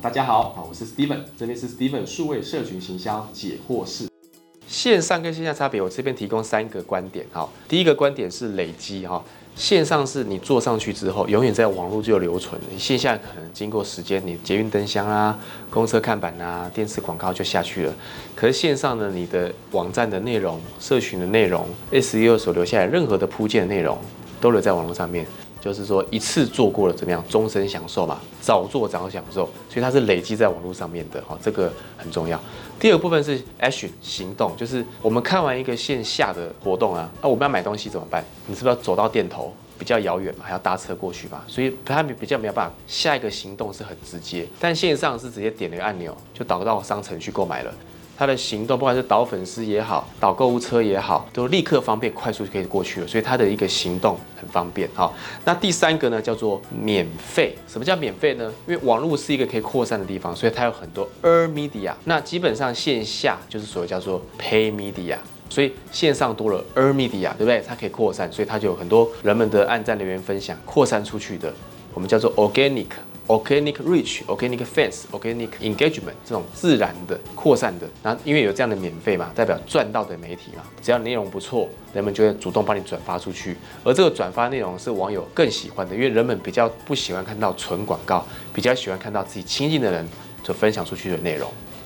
大家好，好，我是 Steven，这边是 Steven 数位社群行销解惑室。线上跟线下差别，我这边提供三个观点。好，第一个观点是累积哈，线上是你做上去之后，永远在网络就留存。你线下可能经过时间，你捷运灯箱啊、公车看板啊、电视广告就下去了。可是线上呢，你的网站的内容、社群的内容、SEO 所留下来任何的铺建内容，都留在网络上面。就是说一次做过了怎么样，终身享受嘛，早做早享受，所以它是累积在网络上面的，哈，这个很重要。第二个部分是 action 行动，就是我们看完一个线下的活动啊，那我们要买东西怎么办？你是不是要走到店头？比较遥远嘛，还要搭车过去嘛，所以他们比较没有办法，下一个行动是很直接，但线上是直接点了一个按钮，就导到商城去购买了。他的行动，不管是导粉丝也好，导购物车也好，都立刻方便、快速就可以过去了。所以他的一个行动很方便。好，那第三个呢，叫做免费。什么叫免费呢？因为网络是一个可以扩散的地方，所以它有很多 er media。那基本上线下就是所谓叫做 pay media，所以线上多了 er media，对不对？它可以扩散，所以它就有很多人们的按赞、留言、分享，扩散出去的，我们叫做 organic。Organic reach, organic fans, organic engagement 这种自然的扩散的，那因为有这样的免费嘛，代表赚到的媒体嘛，只要内容不错，人们就会主动帮你转发出去，而这个转发内容是网友更喜欢的，因为人们比较不喜欢看到纯广告，比较喜欢看到自己亲近的人所分享出去的内容。